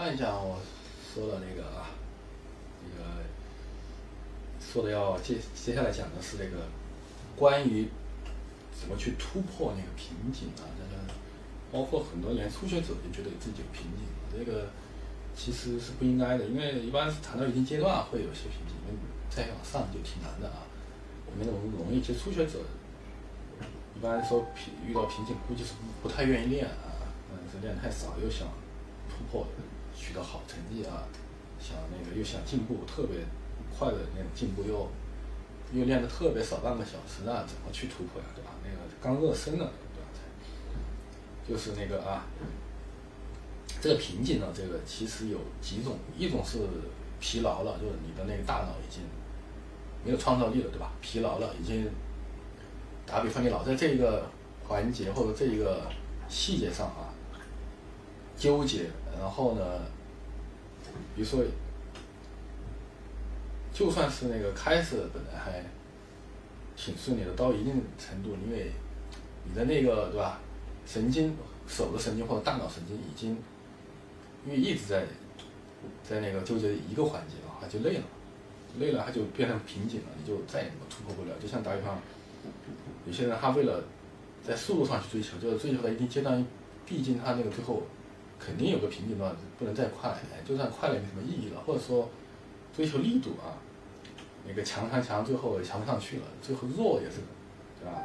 看一下我说的那个啊，那个说的要接接下来讲的是那个关于怎么去突破那个瓶颈啊，这个包括很多连初学者也觉得自己有瓶颈，这个其实是不应该的，因为一般是谈到一定阶段会有些瓶颈，因为再往上就挺难的啊。我们容容易，其实初学者一般说瓶遇到瓶颈，估计是不不太愿意练啊，嗯，是练太少，又想突破。取得好成绩啊，想那个又想进步特别快的那种进步，又又练的特别少半个小时啊怎么去突破呀，对吧？那个刚热身了，对吧？就是那个啊，这个瓶颈呢，这个其实有几种，一种是疲劳了，就是你的那个大脑已经。没有创造力了，对吧？疲劳了，已经打比方，你老在这个环节或者这一个细节上啊纠结，然后呢，比如说，就算是那个开始本来还挺顺利的，到一定程度，因为你的那个对吧，神经、手的神经或者大脑神经已经因为一直在在那个纠结一个环节的话，就累了。累了，他就变成瓶颈了，你就再也突破不了。就像打比方，有些人他为了在速度上去追求，就是追求到一定阶段，毕竟他那个最后肯定有个瓶颈段，不能再快，就算快了也没什么意义了。或者说追求力度啊，那个强强强，最后也强不上去了，最后弱也是，对吧？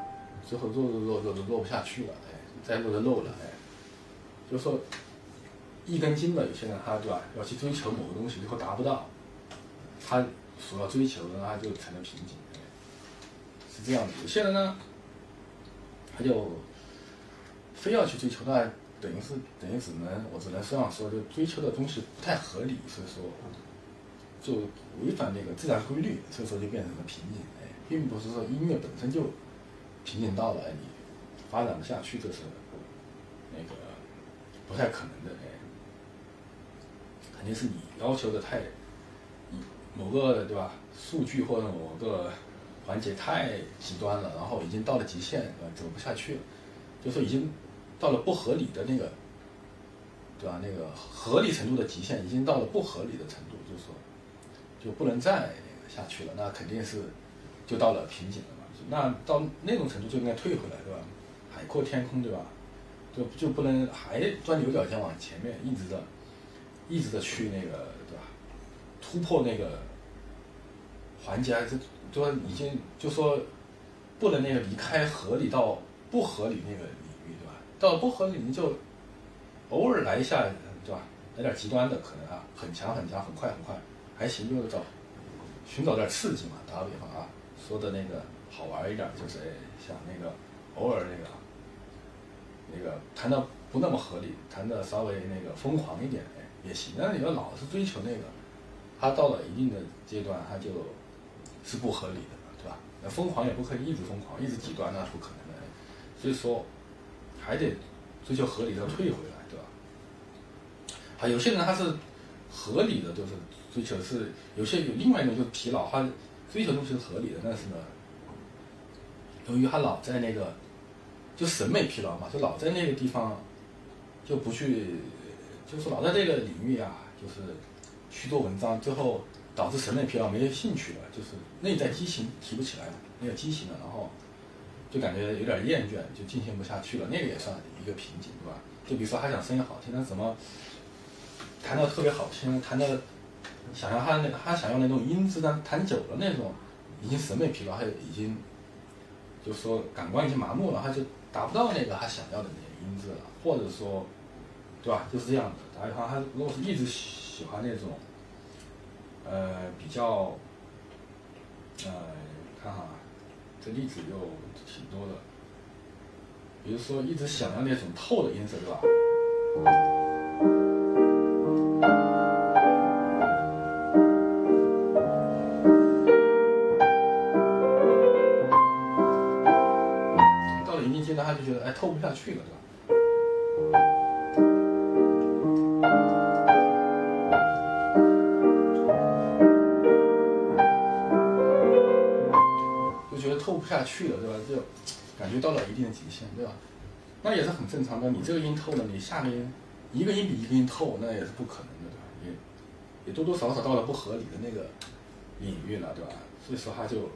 最后弱弱弱弱弱不下去了，哎，再弱就漏了，哎，就说一根筋的有些人他对吧，要去追求某个东西，最后达不到，他。所要追求的，那就成了瓶颈，是这样的。有些人呢，他就非要去追求，那等于是等于只能我只能这样说，就追求的东西不太合理，所以说就违反那个自然规律，所以说就变成了瓶颈。哎，并不是说音乐本身就瓶颈到了，你发展不下去，这是那个不太可能的。哎，肯定是你要求的太。某个对吧，数据或者某个环节太极端了，然后已经到了极限，呃，走不下去了，就是已经到了不合理的那个，对吧？那个合理程度的极限已经到了不合理的程度，就是说就不能再下去了，那肯定是就到了瓶颈了嘛。那到那种程度就应该退回来，对吧？海阔天空，对吧？就就不能还钻牛角尖往前面一直的，一直的去那个，对吧？突破那个环节，还是就说已经就说不能那个离开合理到不合理那个，到不合理你就偶尔来一下，对吧？来点极端的可能啊，很强很强，很快很快，还行，就是找寻找点刺激嘛。打个比方啊，说的那个好玩一点，就是哎，像那个偶尔那个那个谈的不那么合理，谈的稍微那个疯狂一点，也行。但是你要老是追求那个。他到了一定的阶段，他就是不合理的，对吧？那疯狂也不可以一直疯狂，一直极端，那是不可能的。所以说，还得追求合理的退回来，对吧？好，有些人他是合理的，就是追求是有些有另外一种就是疲劳，他追求东西是合理的，但是呢，由于他老在那个就审美疲劳嘛，就老在那个地方就不去，就是老在这个领域啊，就是。去做文章，最后导致审美疲劳，没有兴趣了，就是内在激情提不起来了，没有激情了，然后就感觉有点厌倦，就进行不下去了，那个也算一个瓶颈，对吧？就比如说他想声音好听，但怎么弹的特别好听，弹的想要他那他想要那种音质，但弹久了那种已经审美疲劳，他已经就说感官已经麻木了，他就达不到那个他想要的那个音质了，或者说，对吧？就是这样的。打比方，他如果是一直喜欢那种。呃，比较，呃，看哈，这例子又挺多的。比如说，一直想要那种透的音色，对吧？到了一定阶段，他就觉得哎，透不下去了，对吧？不下去了，对吧？就感觉到了一定的极限，对吧？那也是很正常的。你这个音透了，你下面一个音比一个音透，那也是不可能的，对吧？也也多多少少到了不合理的那个领域了，对吧？所以说它就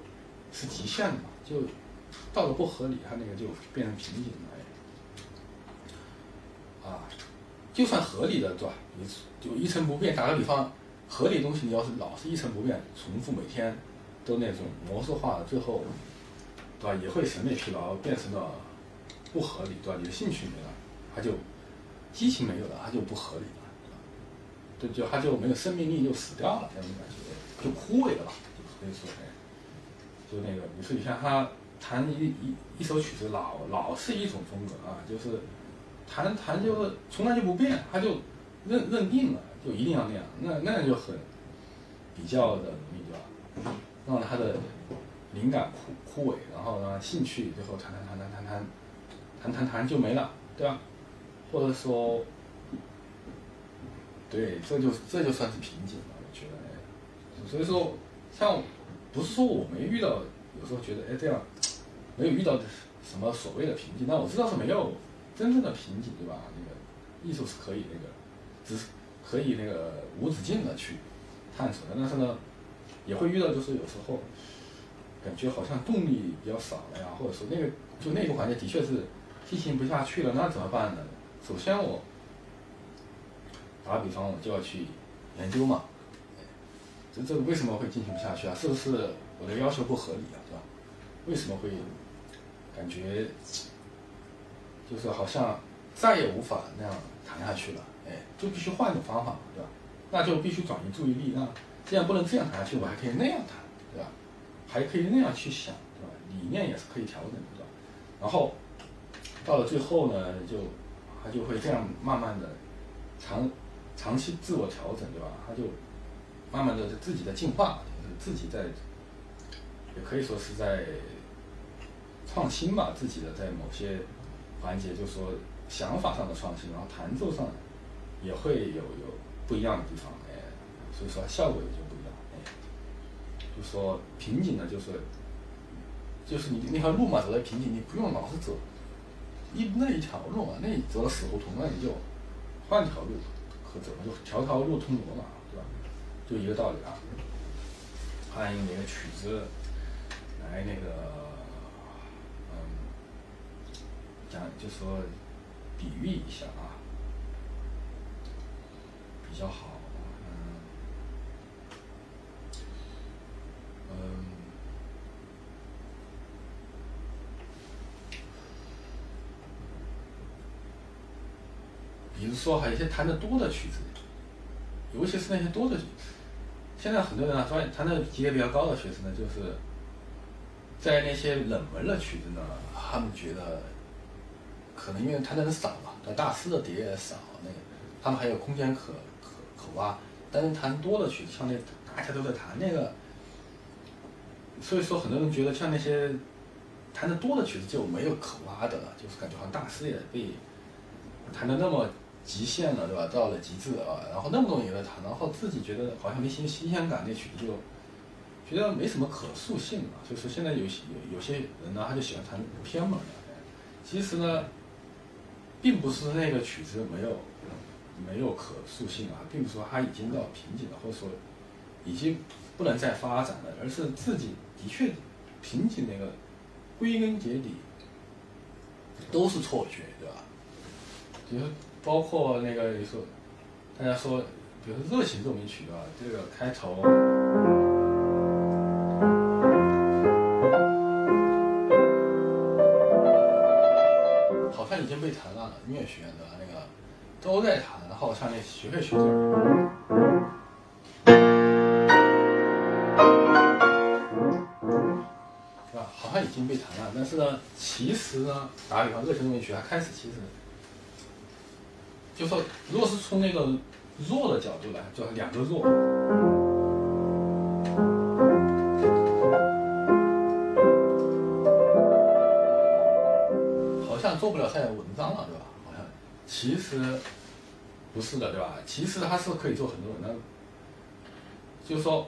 是极限的嘛，就到了不合理，它那个就变成瓶颈了。哎啊，就算合理的，对吧？你就一成不变。打个比方，合理的东西你要是老是一成不变，重复每天都那种模式化，最后，对吧？也会审美疲劳，变成了不合理，对吧？你的兴趣没了，它就激情没有了，它就不合理了，对？就它就没有生命力，就死掉了那种感觉，就枯萎了吧？就可以说，哎，就那个，你说你像他弹一一一首曲子，老老是一种风格啊，就是。弹弹就是从来就不变，他就认认定了，就一定要那样，那那样就很比较的容易，对吧？让他的灵感枯枯萎，然后呢兴趣最后谈谈谈谈谈谈谈谈谈就没了，对吧？或者说，对，这就这就算是瓶颈了，我觉得。所以说，像不是说我没遇到，有时候觉得哎这样没有遇到什么所谓的瓶颈，但我知道是没有。真正的瓶颈，对吧？那个艺术是可以那个，只是可以那个无止境的去探索的，但是呢，也会遇到就是有时候感觉好像动力比较少了呀，或者说那个就那个环节的确是进行不下去了，那怎么办呢？首先我打个比方，我就要去研究嘛，这这为什么会进行不下去啊？是不是我的要求不合理啊？对吧？为什么会感觉？就是好像再也无法那样谈下去了，哎，就必须换一种方法，对吧？那就必须转移注意力。那既然不能这样谈下去，我还可以那样谈，对吧？还可以那样去想，对吧？理念也是可以调整的，对吧？然后到了最后呢，就他就会这样慢慢的长长期自我调整，对吧？他就慢慢的自己在进化，自己在也可以说是在创新吧，自己的在某些。环节就是说想法上的创新，然后弹奏上也会有有不一样的地方，哎，所以说效果也就，就说瓶颈呢，就是就是你那条路嘛，走在瓶颈，你不用老是走一那一条路嘛，那走了死胡同，那你就换条路可走，就条条路通罗马，对吧？就一个道理啊。欢迎那个曲子来那个。嗯讲就说比喻一下啊，比较好，嗯，嗯，比如说还有一些弹的多的曲子，尤其是那些多的，现在很多人啊，说弹的级别比较高的曲子呢，就是在那些冷门的曲子呢，他们觉得。可能因为弹的人少嘛，大师的碟也少，那他们还有空间可可可挖。但是弹多的曲子，像那大家都在弹那个，所以说很多人觉得像那些弹的多的曲子就没有可挖的了，就是感觉好像大师也被弹的那么极限了，对吧？到了极致啊，然后那么多人也在弹，然后自己觉得好像没新新鲜感，那曲子就觉得没什么可塑性了。就是现在有些有有些人呢，他就喜欢弹偏门的，其实呢。并不是那个曲子没有没有可塑性啊，并不是说它已经到瓶颈了，或者说已经不能再发展了，而是自己的确瓶颈那个归根结底都是错觉，对吧？比如包括那个你说大家说，比如说《热情奏鸣曲》啊，这个开头好像。已经被弹烂了，音乐学院的那个都在弹，然后像那学会学这是吧？好像已经被弹烂，但是呢，其实呢，打比方，热情中音学它开始其实，就说如果是从那个弱的角度来，就是两个弱。好像做不了太文章了，对吧？好像其实不是的，对吧？其实它是可以做很多文章。就是说，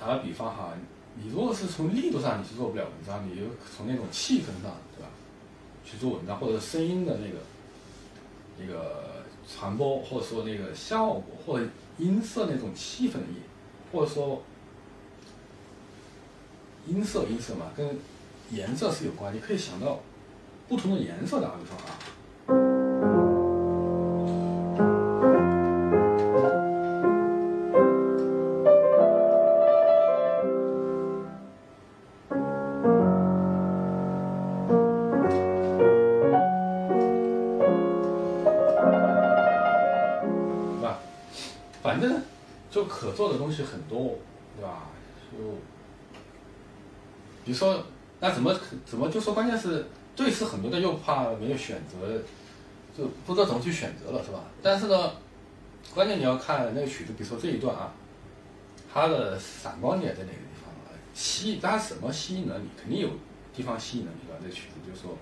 打个比方哈，你如果是从力度上你是做不了文章，你就从那种气氛上，对吧？去做文章，或者声音的那个那个传播或者说那个效果或者音色那种气氛的音，或者说音色音色嘛，跟颜色是有关。你可以想到不同的颜色，打个比方啊。反正就可做的东西很多，对吧？就比如说，那怎么怎么就说，关键是对是很多的，又怕没有选择，就不知道怎么去选择了，是吧？但是呢，关键你要看那个曲子，比如说这一段啊，它的闪光点在哪个地方？吸引它什么吸引了你？肯定有地方吸引了你吧？这曲子就是说，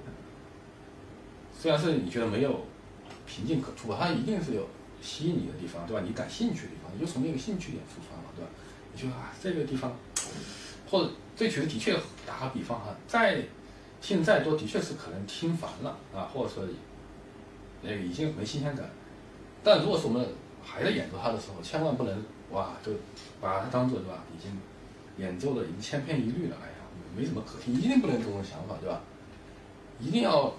虽然是你觉得没有瓶颈可突破，它一定是有。吸引你的地方，对吧？你感兴趣的地方，你就从那个兴趣点出发嘛，对吧？你就啊，这个地方，或者这曲子的确打个比方哈，再听再多，的确是可能听烦了啊，或者说那个已经没新鲜感。但如果说我们还在演奏它的时候，千万不能哇，就把它当做对吧？已经演奏的已经千篇一律了，哎呀，没什么可听，一定不能这种想法，对吧？一定要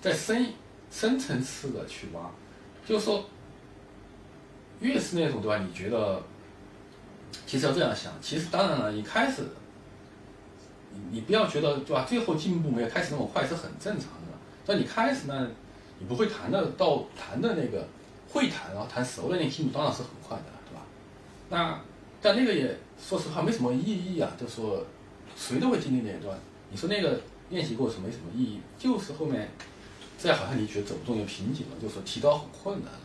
再深深层次的去挖，就是说。越是那种对吧？你觉得，其实要这样想，其实当然了，一开始，你你不要觉得对吧？最后进步没有开始那么快是很正常的。但你开始呢，你不会弹的，到弹的那个会弹，然后弹熟了，那进步当然是很快的，对吧？那但那个也说实话没什么意义啊，就说谁都会经历那一段。你说那个练习过程没什么意义，就是后面，这好像你觉得走不动有瓶颈了，就说提高很困难了。